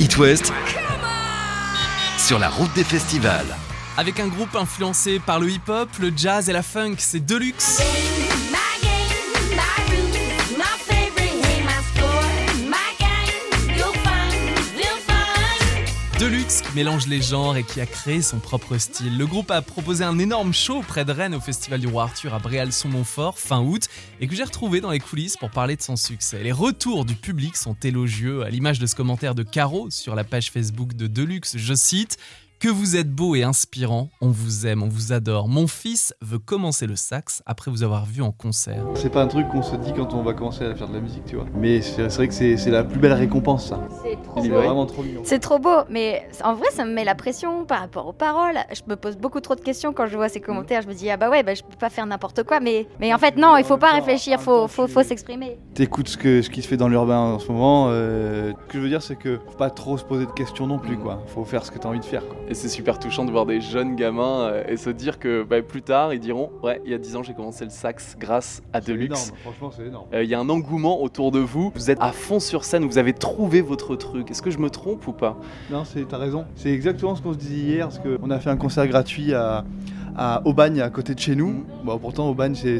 It West sur la route des festivals. Avec un groupe influencé par le hip-hop, le jazz et la funk, c'est Deluxe. Qui mélange les genres et qui a créé son propre style. Le groupe a proposé un énorme show près de Rennes au Festival du Roi Arthur à Bréal-sur-Montfort fin août et que j'ai retrouvé dans les coulisses pour parler de son succès. Les retours du public sont élogieux à l'image de ce commentaire de Caro sur la page Facebook de Deluxe, je cite que vous êtes beau et inspirant, on vous aime, on vous adore. Mon fils veut commencer le sax après vous avoir vu en concert. C'est pas un truc qu'on se dit quand on va commencer à faire de la musique, tu vois. Mais c'est vrai que c'est la plus belle récompense, ça. C'est trop Il est beau. vraiment trop mignon. C'est trop beau, mais en vrai, ça me met la pression par rapport aux paroles. Je me pose beaucoup trop de questions quand je vois ces commentaires. Je me dis, ah bah ouais, bah, je peux pas faire n'importe quoi, mais, mais en fait, non, il faut pas réfléchir, faut, faut, faut s'exprimer. T'écoutes ce, que, ce qui se fait dans l'urbain en ce moment. euh, ce que je veux dire, c'est que faut pas trop se poser de questions non plus, quoi. Faut faire ce que t'as envie de faire, quoi. Et c'est super touchant de voir des jeunes gamins euh, et se dire que bah, plus tard, ils diront Ouais, il y a 10 ans, j'ai commencé le sax grâce à C'est Deluxe. énorme, franchement, c'est énorme. Euh, Il y a un engouement autour de vous. Vous êtes à fond sur scène, vous avez trouvé votre truc. Est-ce que je me trompe ou pas Non, c'est- t'as raison. C'est exactement ce qu'on se disait hier, parce qu'on a fait un concert gratuit à, à Aubagne, à côté de chez nous. Mhm. Bon, pourtant, Aubagne, c'est,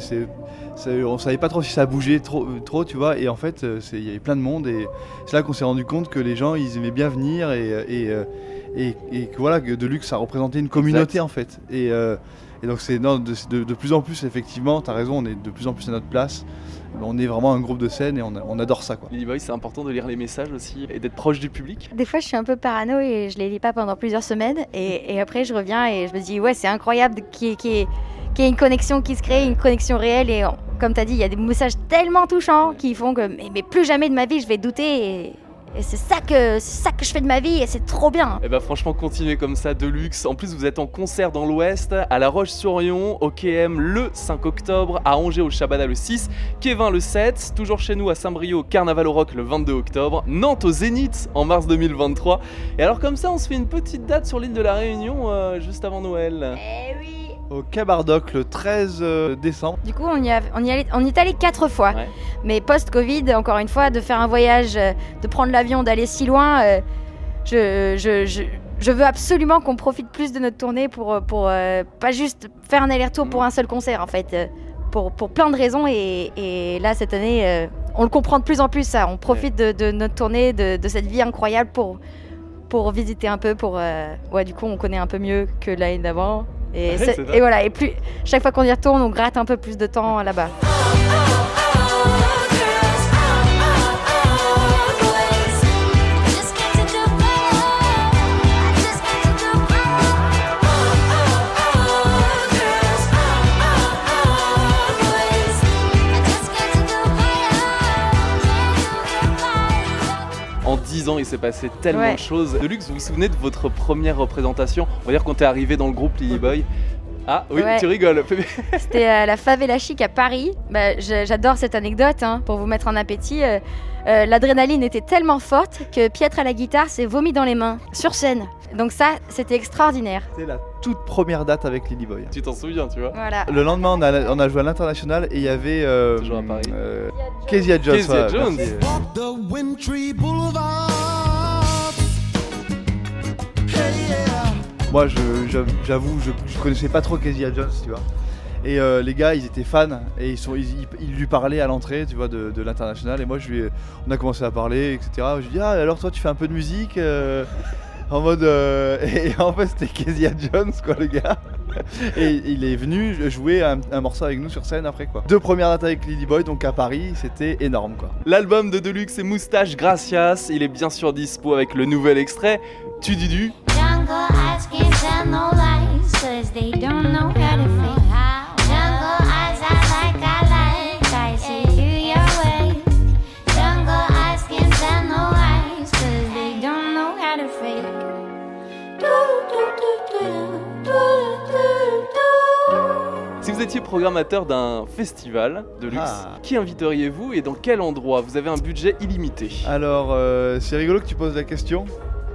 on savait pas trop si ça bougeait trop, trop tu vois. Et en fait, euh, il y avait plein de monde. Et c'est là qu'on s'est rendu compte que les gens, ils aimaient bien venir. Et, et, euh, et, et que voilà, que Deluxe, ça représentait une communauté, en fait. Et, euh, et donc, c'est de, de- de plus en plus, effectivement, t'as raison, on est de plus en plus à notre place. On est vraiment un groupe de scène et on, a- on adore ça, quoi. Lily Boy, c'est important de lire les messages aussi et d'être proche du public. Des fois, je suis un peu parano et je les lis pas pendant plusieurs semaines. Et, et après, je reviens et je me dis, ouais, c'est incroyable qu'il y, ait- qu'il y ait- qu'il y ait une connexion qui se crée, une connexion réelle. Et on- comme tu as dit, il y a des messages tellement touchants qui font que mais, mais plus jamais de ma vie, je vais douter. Et, et c'est ça, que, c'est ça que je fais de ma vie et c'est trop bien. Et bah franchement, continuez comme ça, Deluxe. En plus, vous êtes en concert dans l'Ouest, à La Roche-sur-Yon, au KM le 5 octobre, à Angers au Shabada le 6, Kévin le 7, toujours chez nous à Saint-Brieuc au Carnaval au Rock le 22 octobre, Nantes au Zénith en mars 2023. Et alors comme ça, on se fait une petite date sur l'île de la Réunion euh, juste avant Noël. Eh oui Au Cabardoc, le 13 euh, décembre. Du coup, on y, a- on y, allait- on y est allé quatre fois. Ouais. Mais post-Covid, encore une fois, de faire un voyage, euh, de prendre l'avion, d'aller si loin, euh, je, je, je, je veux absolument qu'on profite plus de notre tournée pour, pour euh, pas juste faire un aller-retour pour un seul concert, en fait. euh, pour, pour plein de raisons. Et, et là, cette année, on le comprend de plus en plus, ça. On profite de, de notre tournée, de, de cette vie incroyable pour, pour visiter un peu. Pour, euh, ouais, du coup, on connaît un peu mieux que l'année d'avant. Et, Ouais, voilà, et plus, chaque fois qu'on y retourne, on gratte un peu plus de temps là-bas. Il s'est passé tellement Ouais. de choses. Deluxe, vous vous souvenez de votre première représentation On va dire quand t'es arrivé dans le groupe Lily Boy. Ah oui, Ouais. tu rigoles. C'était à la Favela Chic à Paris. Bah, J'adore cette anecdote hein, pour vous mettre en appétit. Euh, euh, L'adrénaline était tellement forte que Pietre à la guitare s'est vomi dans les mains, sur scène. Donc ça, c'était extraordinaire. C'était la toute première date avec Lily Boy. tu t'en souviens, tu vois Voilà. Le lendemain, on a, on a joué à l'international et il y avait. euh, Toujours à Paris. euh, Kezia Jones. Kezia Jones. Moi, je- j'avoue, j'avoue, je, je connaissais pas trop Kezia Jones, tu vois. Et euh, les gars, ils étaient fans et ils, lui parlaient à l'entrée, tu vois, de, l'international. Et moi, je lui, on a commencé à parler, etc. Je lui ai dit, ah, alors toi, tu fais un peu de musique euh, En mode. euh, et en fait, c'était Kezia Jones, quoi, le gars. Et il est venu jouer un, un morceau avec nous sur scène après, quoi. Deux premières dates avec Lily Boy, donc à Paris, c'était énorme, quoi. L'album de Deluxe et Moustache Gracias, il est bien sûr dispo avec le nouvel extrait Tududu. Jungle cause they don't know how to fake. Jungle eyes, I like, I like, I see through your way. Jungle eyes can't tell no lies, cause they don't know how to fake. Do, do, do, do, do, do, do. Si vous étiez programmateur d'un festival de luxe, Ah. qui inviteriez-vous et dans quel endroit? Vous avez un budget illimité. Alors, euh, c'est rigolo que tu poses la question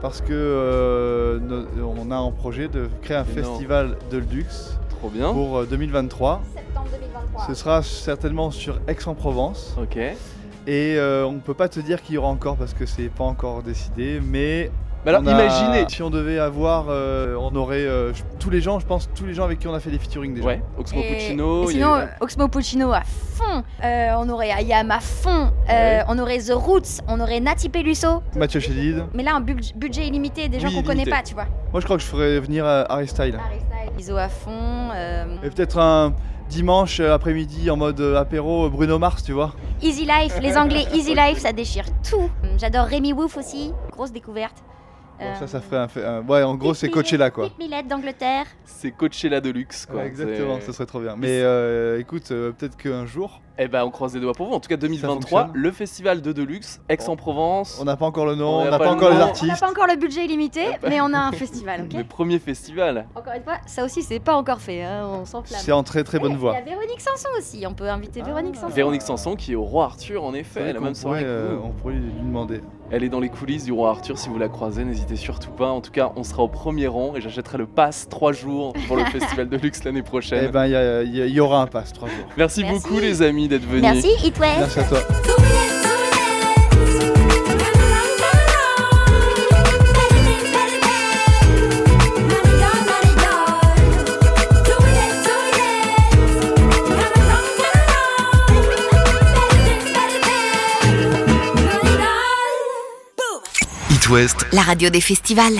parce que euh, no- on a en projet de créer un Énorme. festival de luxe Trop bien. pour euh, 2023. Septembre 2023. Ce sera certainement sur Aix-en-Provence Ok. Et euh, on peut pas te dire qu'il y aura encore parce que c'est pas encore décidé, mais. Mais alors on a- imaginez. Si on devait avoir, euh, on aurait euh, tous les gens, je pense, tous les gens avec qui on a fait des featuring déjà. Ouais, Oxmo Et- Puccino. et sinon, eu- Oxmo Puccino à fond. Euh, on aurait Ayam à fond. Euh, Ouais. On aurait The Roots. On aurait Nati Peluso. Mathieu Chédid. Mais là, un bud- budget illimité, des gens Oui, qu'on connaît pas, tu vois. Moi, je crois que je ferais venir Harry Style. Harry Styles, Iso à fond. euh, Et peut-être un dimanche après-midi en mode apéro Bruno Mars, tu vois. Easy Life, les Anglais Easy Life, ça déchire tout. J'adore Rémi Wolf aussi, grosse découverte. Bon, ça, ça ferait un, fait- un- Ouais, en gros, c'est Coachella quoi. D'Angleterre. C'est Coachella de luxe, quoi. Ouais, exactement, ça serait trop bien. Mais euh, écoute, euh, peut-être qu'un jour, Eh ben, on croise les doigts pour vous. En tout cas, 2023, fonctionne. le festival de Deluxe, Aix-en-Provence. on n'a pas encore le nom, on n'a pas pas le encore les nom. On n'a artistes. pas encore le budget illimité, mais on a un festival, ok Le premier festival. Encore une fois, ça aussi, c'est pas encore fait, hein, on s'enflamme. C'est en très très bonne voie. Il y a Véronique Sanson aussi, on peut inviter Véronique Sanson. Véronique Sanson qui est au Roi Arthur, en effet, la qu'on même soirée pourrait, que euh, vous. on pourrait lui demander. Elle est dans les coulisses du Roi Arthur. Si vous la croisez, n'hésitez surtout pas. En tout cas, on sera au premier rang et j'achèterai le pass 3 jours pour le festival de luxe l'année prochaine. Eh ben, il y, a- a- aura un pass, trois jours. Merci, Merci. beaucoup, les amis, d'être. Merci, It West. Merci à toi. It West, La radio des festivals.